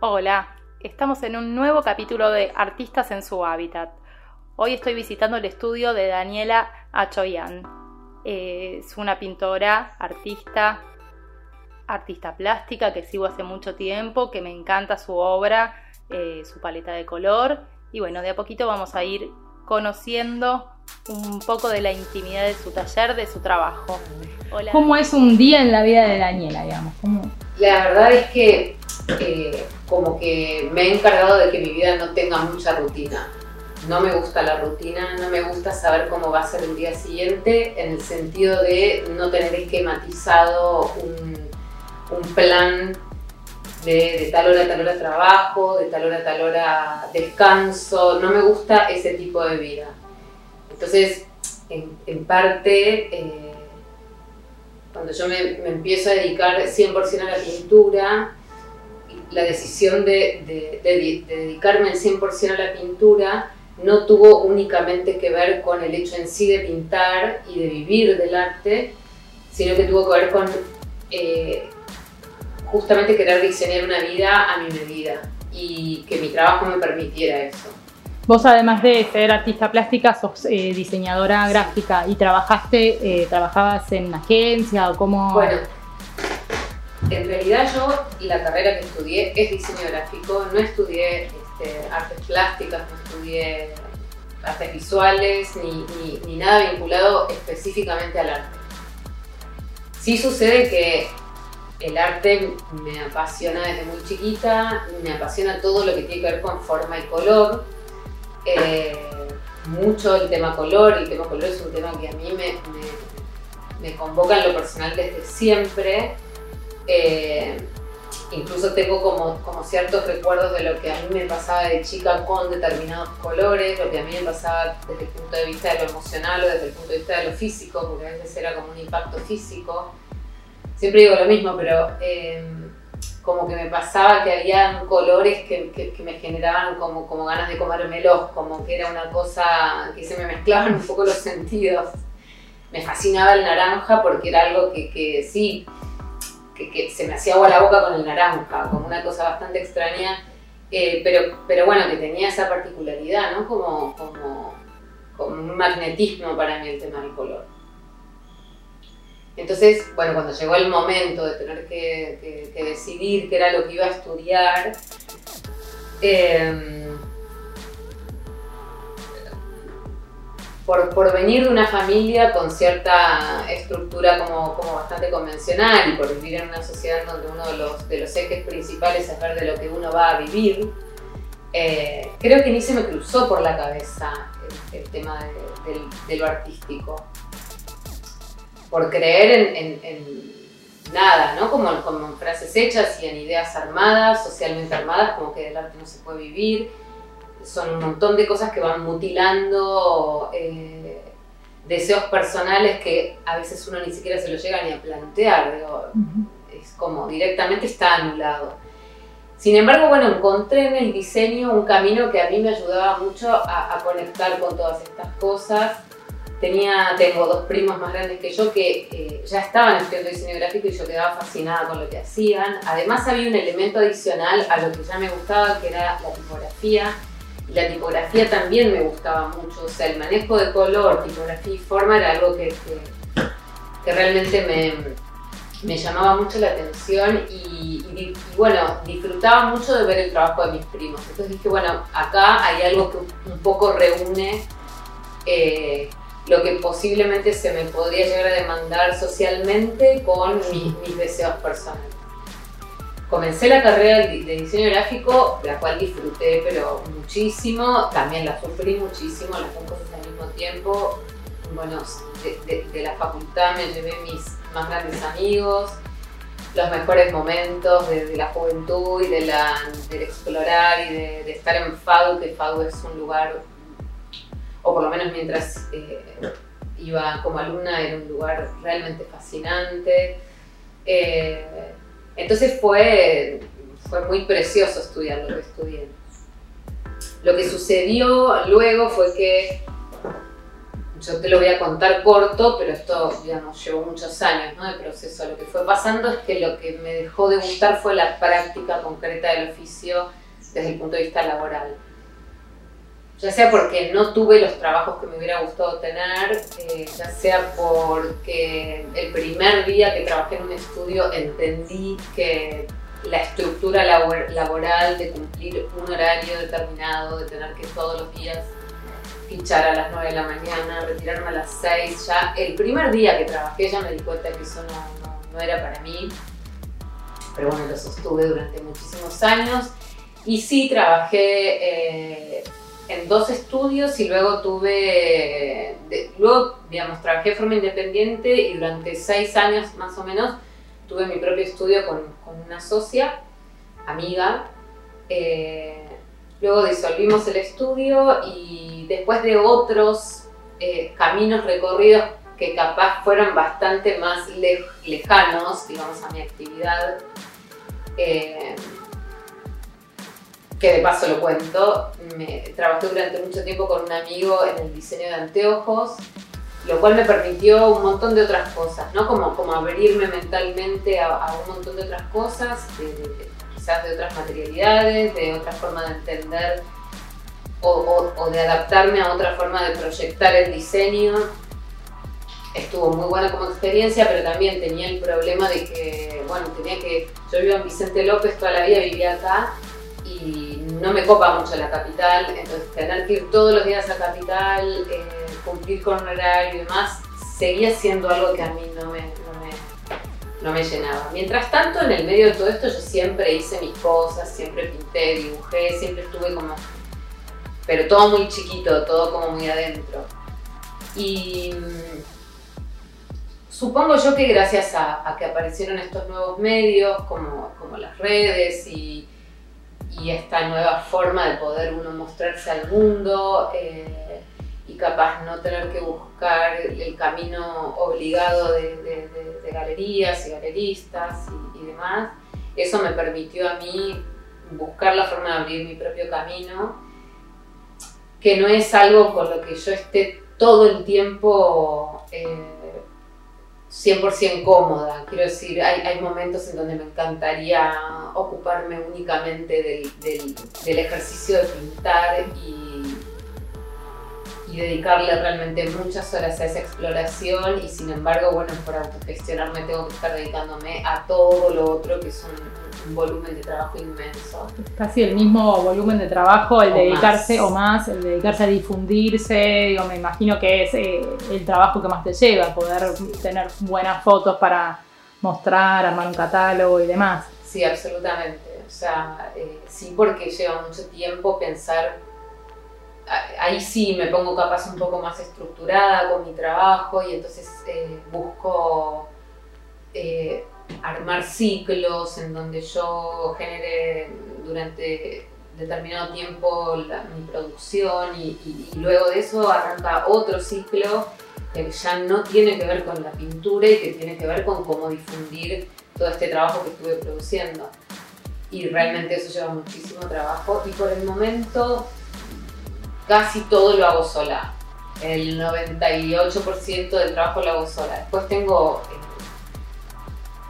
Hola, estamos en un nuevo capítulo de Artistas en su hábitat. Hoy estoy visitando el estudio de Daniela Achoyan. Es una pintora, artista, artista plástica que sigo hace mucho tiempo, que me encanta su obra, eh, su paleta de color y bueno, de a poquito vamos a ir conociendo un poco de la intimidad de su taller, de su trabajo. Hola. ¿Cómo es un día en la vida de Daniela, digamos? La verdad es que eh, como que me he encargado de que mi vida no tenga mucha rutina. No me gusta la rutina, no me gusta saber cómo va a ser el día siguiente, en el sentido de no tener esquematizado un, un plan de, tal hora a tal hora trabajo, de tal hora a tal hora descanso, no me gusta ese tipo de vida. Entonces, en, parte, eh, cuando yo me, empiezo a dedicar 100% a la pintura, la decisión de, dedicarme al 100% a la pintura no tuvo únicamente que ver con el hecho en sí de pintar y de vivir del arte, sino que tuvo que ver con eh, justamente querer diseñar una vida a mi medida y que mi trabajo me permitiera eso. Vos además de ser artista plástica, sos eh, diseñadora gráfica y trabajaste, eh, trabajabas en agencia o cómo... Bueno, en realidad yo la carrera que estudié es diseño gráfico, no estudié este, artes plásticas, no estudié artes visuales ni, nada vinculado específicamente al arte. Sí sucede que el arte me apasiona desde muy chiquita, me apasiona todo lo que tiene que ver con forma y color. Eh, mucho el tema color, el tema color es un tema que a mí me, convoca en lo personal desde siempre. Eh, incluso tengo como, ciertos recuerdos de lo que a mí me pasaba de chica con determinados colores, lo que a mí me pasaba desde el punto de vista de lo emocional o desde el punto de vista de lo físico, porque a veces era como un impacto físico siempre digo lo mismo, pero eh, como que me pasaba que había colores que, me generaban como ganas de comérmelos, como que era una cosa que se me mezclaban un poco los sentidos. Me fascinaba el naranja porque era algo que, sí, que, se me hacía agua la boca con el naranja, como una cosa bastante extraña, eh, pero, pero bueno, que tenía esa particularidad, ¿no? Como, como, un magnetismo para mí el tema del color. Entonces, bueno, cuando llegó el momento de tener que, decidir qué era lo que iba a estudiar, em, por, venir de una familia con cierta estructura como, bastante convencional y por vivir en una sociedad donde uno de los, de los ejes principales es ver de lo que uno va a vivir, eh, creo que ni se me cruzó por la cabeza el, tema de lo artístico por creer en, nada, ¿no? Como, como, en frases hechas y en ideas armadas, socialmente armadas, como que del arte no se puede vivir. Son un montón de cosas que van mutilando eh, deseos personales que a veces uno ni siquiera se lo llega ni a plantear. Es como directamente está anulado. Sin embargo, bueno, encontré en el diseño un camino que a mí me ayudaba mucho a conectar con todas estas cosas Tenía, tengo dos primos más grandes que yo que eh, ya estaban estudiando diseño gráfico y yo quedaba fascinada con lo que hacían. Además había un elemento adicional a lo que ya me gustaba, que era la tipografía. La tipografía también me gustaba mucho. O sea, el manejo de color, tipografía y forma era algo que, que, realmente me, me, llamaba mucho la atención y, bueno, disfrutaba mucho de ver el trabajo de mis primos. Entonces dije, bueno, acá hay algo que un poco reúne eh, lo que posiblemente se me podría llegar a demandar socialmente con mis, deseos personales. Comencé la carrera de diseño gráfico, la cual disfruté pero muchísimo, también la sufrí muchísimo, las dos cosas al mismo tiempo. Bueno, de, la facultad me llevé mis más grandes amigos, los mejores momentos de, la juventud y de la, del explorar y de, estar en FADU, que FADU es un lugar o por lo menos mientras eh, iba como alumna, era un lugar realmente fascinante. Eh, entonces fue, fue muy precioso estudiar lo que estudié. Lo que sucedió luego fue que yo te lo voy a contar corto, pero esto, digamos, llevó muchos años ¿no? de proceso. Lo que fue pasando es que lo que me dejó de gustar fue la práctica concreta del oficio desde el punto de vista laboral. Ya sea porque no tuve los trabajos que me hubiera gustado tener, eh, ya sea porque el primer día que trabajé en un estudio entendí que la estructura laboral de cumplir un horario determinado, de tener que todos los días fichar a las 9 de la mañana, retirarme a las 6, ya el primer día que trabajé ya me di cuenta que eso no, era para mí, pero bueno, lo sostuve durante muchísimos años. Y sí trabajé eh, en dos estudios y luego tuve, luego digamos, trabajé de forma independiente y durante seis años más o menos tuve mi propio estudio con, una socia, amiga. Eh, luego disolvimos el estudio y después de otros eh, caminos recorridos que capaz fueron bastante más lejanos, digamos, a mi actividad, eh, que de paso lo cuento, me, trabajé durante mucho tiempo con un amigo en el diseño de anteojos, lo cual me permitió un montón de otras cosas, ¿no? Como, como abrirme mentalmente a, un montón de otras cosas, quizás de otras materialidades, de otra forma de entender o, o, de adaptarme a otra forma de proyectar el diseño. Estuvo muy buena como experiencia, pero también tenía el problema de que, bueno, tenía que, yo vivo en Vicente López toda la vida, vivía acá y no me copa mucho la capital, entonces tener que ir todos los días a capital, eh, cumplir con un horario y demás, seguía siendo algo que a mí no me, no me, llenaba. Mientras tanto, en el medio de todo esto yo siempre hice mis cosas, siempre pinté, dibujé, siempre estuve como, pero todo muy chiquito, todo como muy adentro. Y mm, supongo yo que gracias a, que aparecieron estos nuevos medios como, como las redes y y esta nueva forma de poder uno mostrarse al mundo eh, y capaz no tener que buscar el camino obligado de, galerías y galeristas y, demás. Eso me permitió a mí buscar la forma de abrir mi propio camino, que no es algo con lo que yo esté todo el tiempo... Eh, 100% cómoda. Quiero decir, hay, momentos en donde me encantaría ocuparme únicamente del, ejercicio de pintar y, dedicarle realmente muchas horas a esa exploración y sin embargo, bueno, por autogestionarme tengo que estar dedicándome a todo lo otro que es un, volumen de trabajo inmenso. Casi el mismo volumen de trabajo, el dedicarse o más, el dedicarse a difundirse, digo, me imagino que es eh, el trabajo que más te lleva, poder tener buenas fotos para mostrar, armar un catálogo y demás. Sí, absolutamente. O sea, eh, sí porque lleva mucho tiempo pensar ahí sí me pongo capaz un poco más estructurada con mi trabajo y entonces eh, busco eh, armar ciclos en donde yo genere durante determinado tiempo mi producción y, luego de eso arranca otro ciclo que ya no tiene que ver con la pintura y que tiene que ver con cómo difundir todo este trabajo que estuve produciendo. Y realmente eso lleva muchísimo trabajo y por el momento casi todo lo hago sola. El 98% del trabajo lo hago sola. Después tengo eh,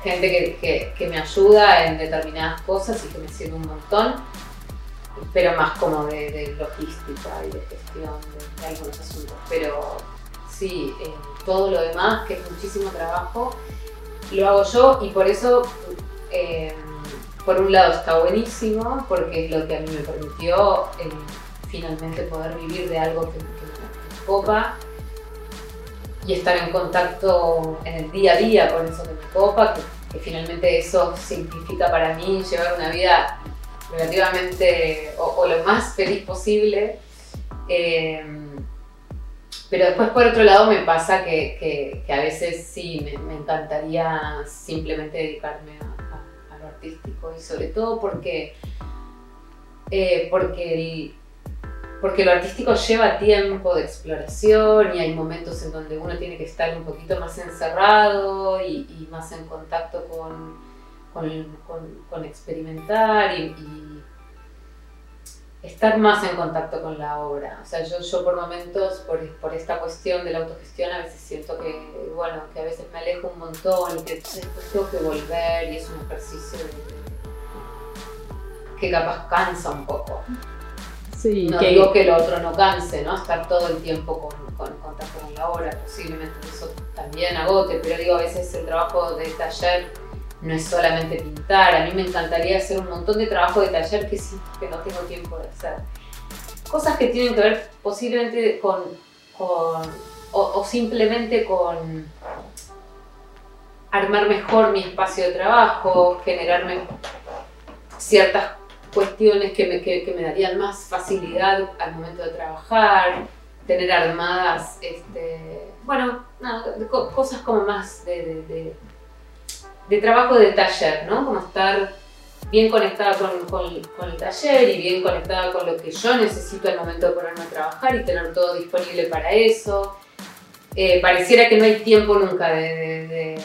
gente que, me ayuda en determinadas cosas y que me sirve un montón, pero más como de, logística y de gestión de, algunos asuntos. Pero sí, eh, todo lo demás, que es muchísimo trabajo, lo hago yo y por eso, eh, por un lado está buenísimo, porque es lo que a mí me permitió finalmente poder vivir de algo que, me copa y estar en contacto en el día a día con eso que me copa, que, finalmente eso significa para mí llevar una vida relativamente o, lo más feliz posible. Em, pero después por otro lado me pasa que, a veces sí me, encantaría simplemente dedicarme a, lo artístico y sobre todo porque, eh, porque el, porque lo artístico lleva tiempo de exploración y hay momentos en donde uno tiene que estar un poquito más encerrado y, más en contacto con, con, experimentar y, estar más en contacto con la obra. O sea, yo, yo por momentos, por, por, esta cuestión de la autogestión, a veces siento que, bueno, que a veces me alejo un montón y que después tengo que volver y es un ejercicio que capaz cansa un poco. Sí, no digo que lo otro no canse, ¿no? Estar todo el tiempo con, con contacto con la obra, posiblemente eso también agote, pero digo, a veces el trabajo de taller no es solamente pintar, a mí me encantaría hacer un montón de trabajo de taller que sí, que no tengo tiempo de hacer. Cosas que tienen que ver posiblemente con, o, simplemente con armar mejor mi espacio de trabajo, generarme ciertas cuestiones que me, que, me darían más facilidad al momento de trabajar, tener armadas, este, bueno, cosas como más de de trabajo de taller, ¿no? Como estar bien conectada con, el taller y bien conectada con lo que yo necesito al momento de ponerme a trabajar y tener todo disponible para eso. Eh, pareciera que no hay tiempo nunca de,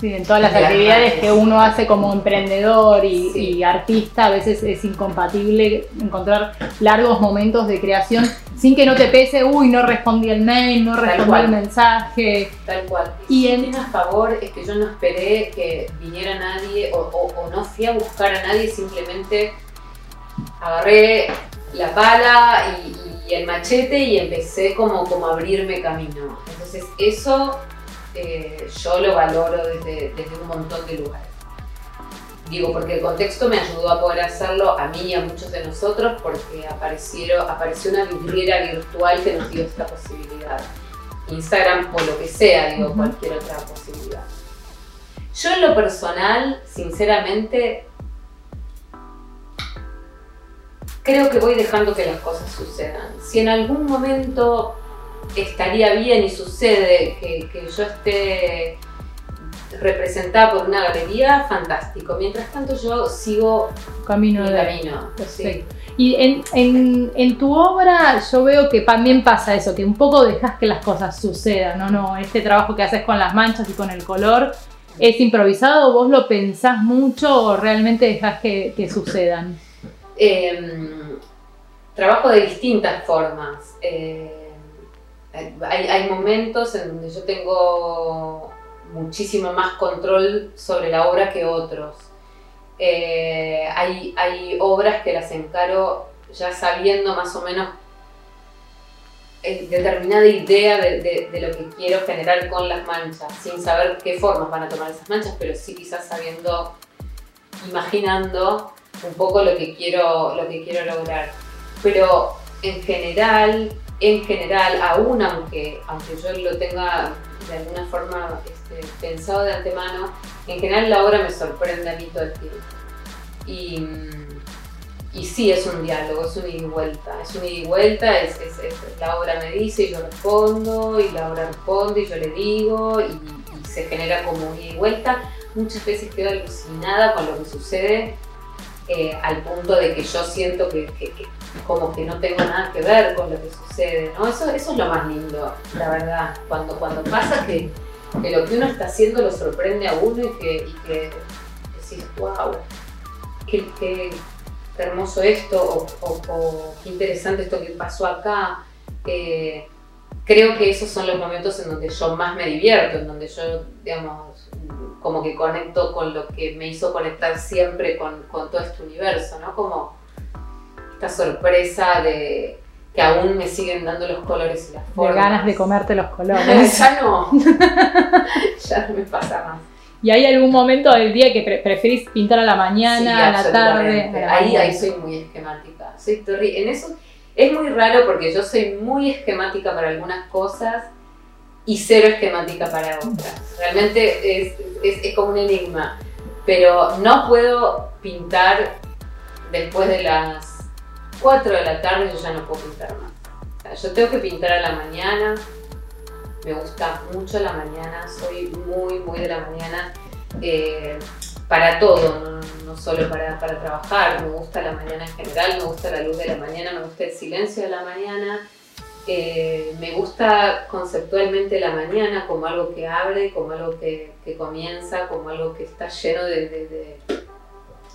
Sí, en todas las actividades que uno hace como emprendedor y, artista, a veces es incompatible encontrar largos momentos de creación sin que no te pese, uy, no respondí el mail, no respondí el mensaje. Tal cual. Y en a favor es que yo no esperé que viniera nadie o, no fui a buscar a nadie, simplemente agarré la pala y, el machete y empecé como, como a abrirme camino. Entonces eso eh, yo lo valoro desde, un montón de lugares. Digo, porque el contexto me ayudó a poder hacerlo a mí y a muchos de nosotros porque aparecieron, apareció una vidriera virtual que nos dio esta posibilidad. Instagram o lo que sea, digo, cualquier otra posibilidad. Yo en lo personal, sinceramente, creo que voy dejando que las cosas sucedan. Si en algún momento estaría bien y sucede que, yo esté representada por una galería, fantástico. Mientras tanto yo sigo camino mi camino. Y en, tu obra yo veo que también pasa eso, que un poco dejas que las cosas sucedan, ¿no? no Este trabajo que haces con las manchas y con el color, ¿es improvisado? ¿Vos lo pensás mucho o realmente dejas que, sucedan? Em, trabajo de distintas formas. Eh, hay, momentos en donde yo tengo muchísimo más control sobre la obra que otros. Eh, hay, hay, obras que las encaro ya sabiendo más o menos eh, determinada idea de, lo que quiero generar con las manchas, sin saber qué formas van a tomar esas manchas, pero sí quizás sabiendo, imaginando un poco lo que quiero, lo que quiero lograr. Pero en general en general, aún aunque, aunque yo lo tenga de alguna forma este, pensado de antemano, en general la obra me sorprende a mí todo el tiempo. Y, y sí, es un diálogo, es un ida y vuelta, es un ida y vuelta, es, la obra me dice y yo respondo, y la obra responde y yo le digo, y, se genera como un ida y vuelta. Muchas veces quedo alucinada con lo que sucede, eh, al punto de que yo siento que como que no tengo nada que ver con lo que sucede, ¿no? Eso, eso es lo más lindo, la verdad, cuando, cuando pasa que, que lo que uno está haciendo lo sorprende a uno y que, y que decís, wow, qué, hermoso esto, o, qué interesante esto que pasó acá. creo que esos son los momentos en donde yo más me divierto, en donde yo, digamos, como que conecto con lo que me hizo conectar siempre con, con todo este universo, ¿no? Como esta sorpresa de que aún me siguen dando los colores y las formas. De ganas de comerte los colores. ya no. ya no me pasa más. ¿Y hay algún momento del día que preferís pintar a la mañana, a la tarde? ahí, ahí soy muy esquemática. Soy en eso es muy raro porque yo soy muy esquemática para algunas cosas y cero esquemática para otras. Realmente es, es, es como un enigma. Pero no puedo pintar después de las 4 de la tarde yo ya no puedo pintar más. yo tengo que pintar a la mañana, me gusta mucho la mañana, soy muy, muy de la mañana eh, para todo, no, solo para, trabajar, me gusta la mañana en general, me gusta la luz de la mañana, me gusta el silencio de la mañana. Eh, me gusta conceptualmente la mañana como algo que abre, como algo que, comienza, como algo que está lleno de,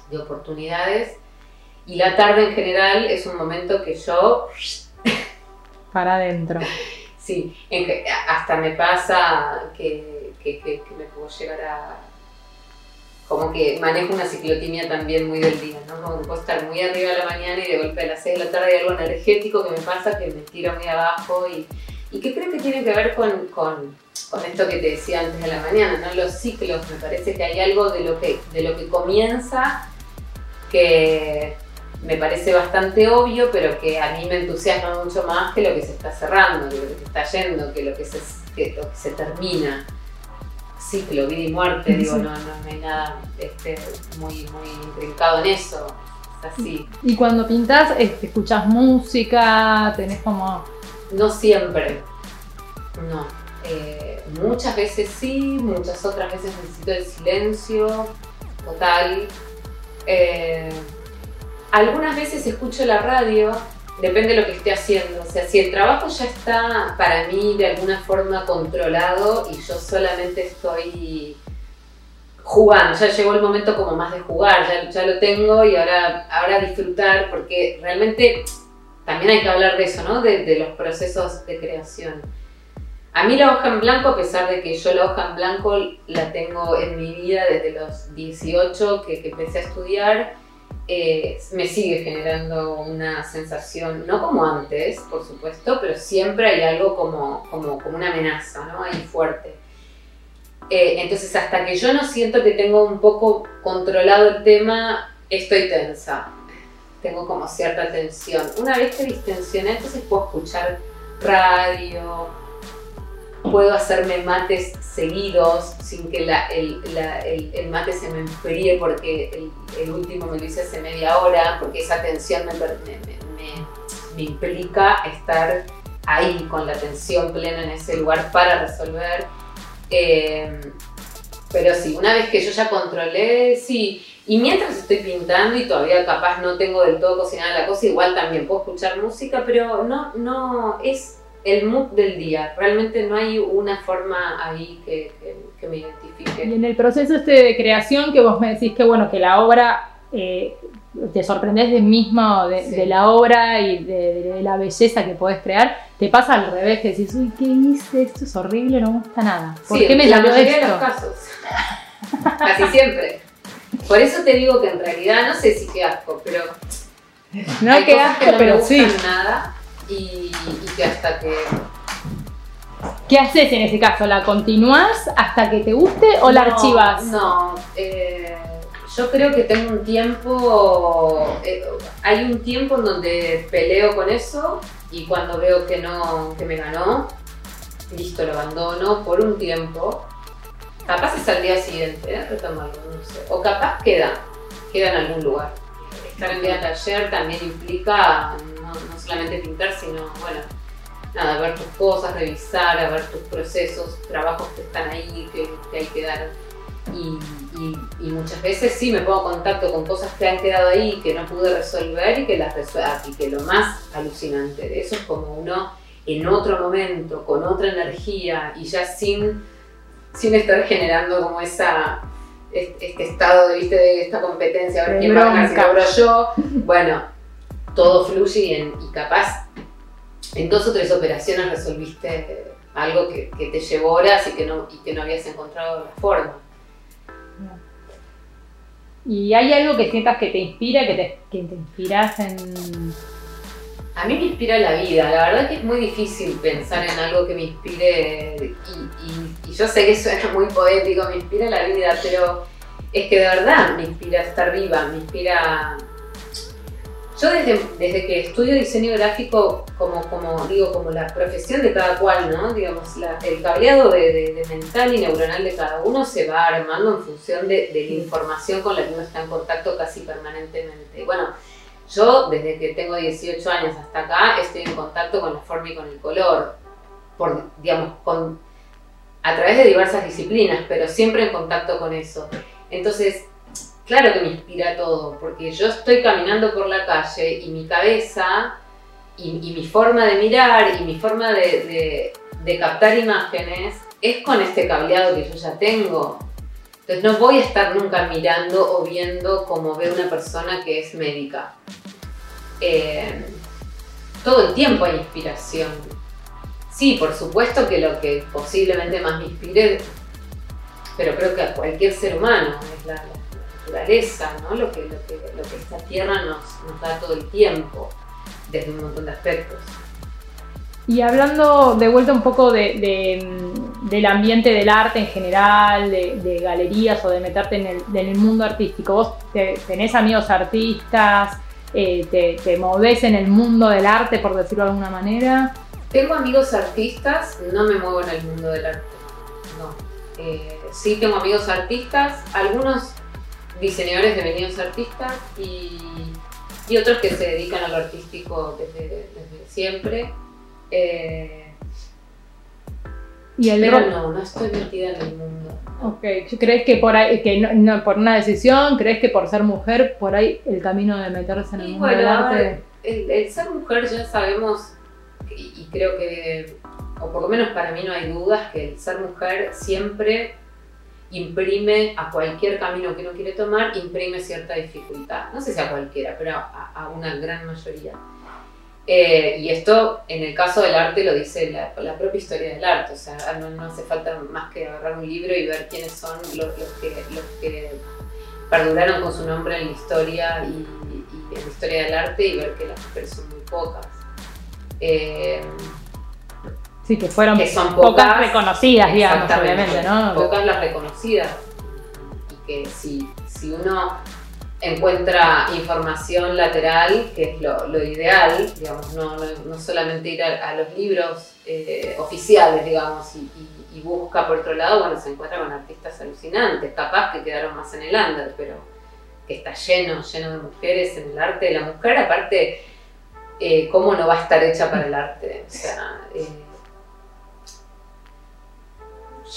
de oportunidades. Y la tarde en general es un momento que yo... Para adentro. Sí, hasta me pasa que, me puedo llegar a... Como que manejo una ciclotimia también muy del día, ¿no? Como que puedo estar muy arriba de la mañana y de golpe a las 6 de la tarde hay algo energético que me pasa que me tira muy abajo y, y que creo que tiene que ver con, con, con, esto que te decía antes de la mañana, ¿no? Los ciclos, me parece que hay algo de lo que, de lo que comienza que me parece bastante obvio, pero que a mí me entusiasma mucho más que lo que se está cerrando, que lo que se está yendo, que lo que se, que lo que se termina. Ciclo, vida y muerte, digo, no, no, hay nada este, muy, muy intrincado en eso. Es así. Y cuando pintas, este, ¿escuchas música? ¿Tenés como.? No siempre. No. Eh, muchas veces sí, muchas otras veces necesito el silencio total. Eh, algunas veces escucho la radio, depende de lo que esté haciendo. O sea, si el trabajo ya está para mí de alguna forma controlado y yo solamente estoy jugando, ya llegó el momento como más de jugar, ya, lo tengo y ahora, ahora disfrutar, porque realmente también hay que hablar de eso, ¿no? De, los procesos de creación. A mí la hoja en blanco, a pesar de que yo la hoja en blanco la tengo en mi vida desde los 18 que, que empecé a estudiar, eh, me sigue generando una sensación, no como antes, por supuesto, pero siempre hay algo como, como, como una amenaza, ¿no? Ahí fuerte. Eh, entonces, hasta que yo no siento que tengo un poco controlado el tema, estoy tensa. Tengo como cierta tensión. Una vez que distensioné, entonces puedo escuchar radio, puedo hacerme mates seguidos sin que el, mate se me enfríe porque el, último me lo hice hace media hora, porque esa tensión me, implica estar ahí con la tensión plena en ese lugar para resolver. Eh, pero sí, una vez que yo ya controlé, sí. Y mientras estoy pintando y todavía capaz no tengo del todo cocinada la cosa, igual también puedo escuchar música, pero no, no, es el mood del día. Realmente no hay una forma ahí que, me identifique. Y en el proceso este de creación que vos me decís que bueno, que la obra eh, te sorprendes de mismo de, la obra y de, la belleza que podés crear, te pasa al revés, que decís, uy, ¿qué hice? Esto es horrible, no me gusta nada. ¿Por qué me la mayoría de los casos. Casi siempre. Por eso te digo que en realidad, no sé si qué asco, pero... No, hay que asco, pero sí. nada y, que hasta que... ¿Qué haces en ese caso? ¿La continúas hasta que te guste o la archivas? No, eh, yo creo que tengo un tiempo, eh, hay un tiempo en donde peleo con eso y cuando veo que no, que me ganó, listo, lo abandono por un tiempo. Capaz es al día siguiente, ¿eh? retomarlo, no sé. O capaz queda, queda en algún lugar. Estar en día taller también implica no, solamente pintar, sino, bueno, nada, ver tus cosas, revisar, a ver tus procesos, trabajos que están ahí, que, hay que dar. Y, muchas veces sí me pongo en contacto con cosas que han quedado ahí que no pude resolver y que las resuelva. Y que lo más alucinante de eso es como uno en otro momento, con otra energía y ya sin, sin estar generando como esa este, estado de, ¿viste? de esta competencia, a ver quién va a ganar si yo. Bueno, todo fluye y, capaz en dos o tres operaciones resolviste algo que, te llevó horas y que, no, y que no habías encontrado la forma. ¿Y hay algo que sientas que te inspira, que te, que te inspiras en...? A mí me inspira la vida, la verdad que es muy difícil pensar en algo que me inspire y, y yo sé que suena muy poético, me inspira la vida, pero es que de verdad me inspira estar viva, me inspira yo desde, desde, que estudio diseño gráfico, como, como digo, como la profesión de cada cual, ¿no? Digamos, el cableado de, mental y neuronal de cada uno se va armando en función de, la información con la que uno está en contacto casi permanentemente. Bueno, yo desde que tengo 18 años hasta acá estoy en contacto con la forma y con el color, por, digamos, con, a través de diversas disciplinas, pero siempre en contacto con eso. Entonces, claro que me inspira todo, porque yo estoy caminando por la calle y mi cabeza y, mi forma de mirar y mi forma de, captar imágenes es con este cableado que yo ya tengo. Entonces no voy a estar nunca mirando o viendo como ve una persona que es médica. Eh, todo el tiempo hay inspiración. Sí, por supuesto que lo que posiblemente más me inspire, pero creo que a cualquier ser humano, es la, naturaleza, ¿no? lo, que, lo, que, lo que esta tierra nos, nos da todo el tiempo, desde un montón de aspectos. Y hablando de vuelta un poco de, del ambiente del arte en general, de, galerías o de meterte en el, en el mundo artístico, ¿vos tenés amigos artistas? Eh, te, te movés en el mundo del arte, por decirlo de alguna manera? Tengo amigos artistas, no me muevo en el mundo del arte. No. Eh, sí tengo amigos artistas, algunos diseñadores devenidos artistas y, y, otros que se dedican a lo artístico desde, desde siempre. Eh, ¿Y el pero no, no estoy metida en el mundo. Ok, ¿crees que por ahí, que no, por una decisión, crees que por ser mujer, por ahí el camino de meterse en el mundo del arte? el, ser mujer ya sabemos, y, creo que, o por lo menos para mí no hay dudas, que el ser mujer siempre imprime a cualquier camino que uno quiere tomar, imprime cierta dificultad. No sé si a cualquiera, pero a una gran mayoría. Eh, y esto, en el caso del arte, lo dice la, propia historia del arte. O sea, no, hace falta más que agarrar un libro y ver quiénes son los, que, los que, perduraron con su nombre en la historia y, en la historia del arte y ver que las mujeres son muy pocas. Eh, sí, que fueron que son pocas, reconocidas, digamos, obviamente, ¿no? Pocas las reconocidas. Y que si, si uno encuentra información lateral, que es lo, ideal, digamos, no, no, solamente ir a, los libros eh, oficiales, digamos, y, busca por otro lado, bueno, se encuentra con artistas alucinantes, capaz que quedaron más en el under, pero que está lleno, lleno de mujeres en el arte de la mujer, aparte, eh, ¿cómo no va a estar hecha para el arte? O sea, eh,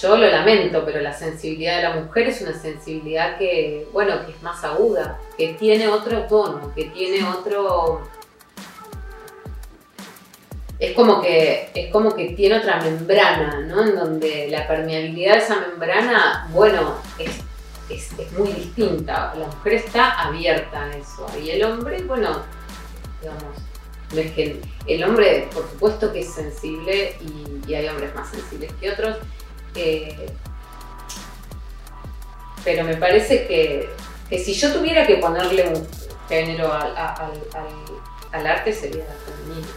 yo lo lamento, pero la sensibilidad de la mujer es una sensibilidad que, bueno, que es más aguda, que tiene otro tono, que tiene otro... Es como que, es como que tiene otra membrana, ¿no? En donde la permeabilidad de esa membrana, bueno, es, es, muy distinta. La mujer está abierta a eso. Y el hombre, bueno, digamos, no es que el, hombre, por supuesto que es sensible y hay hombres más sensibles que otros pero me parece que, si yo tuviera que ponerle un género al, arte sería la femenina.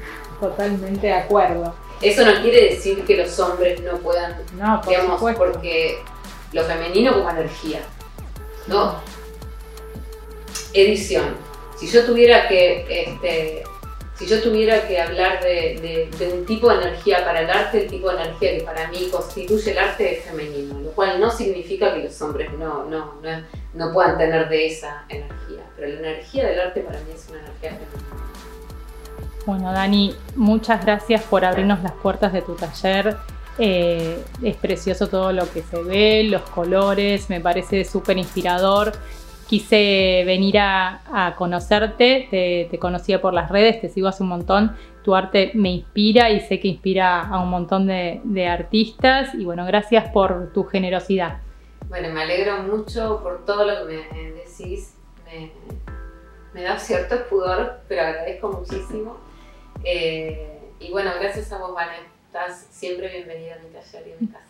Totalmente de acuerdo. Eso no quiere decir que los hombres no puedan, no, digamos, porque lo femenino como energía. ¿no? Edición. Si yo tuviera que este, si yo tuviera que hablar de, un tipo de energía para el arte, el tipo de energía que para mí constituye el arte es femenino, lo cual no significa que los hombres no, no, no, puedan tener de esa energía, pero la energía del arte para mí es una energía femenina. Bueno, Dani, muchas gracias por abrirnos las puertas de tu taller. Eh, es precioso todo lo que se ve, los colores, me parece súper inspirador quise venir a, conocerte, te, conocía por las redes, te sigo hace un montón, tu arte me inspira y sé que inspira a un montón de, artistas y bueno, gracias por tu generosidad. Bueno, me alegro mucho por todo lo que me decís, me, da cierto pudor, pero agradezco muchísimo. Eh, y bueno, gracias a vos, Vanessa, estás siempre bienvenida a mi taller y a mi casa.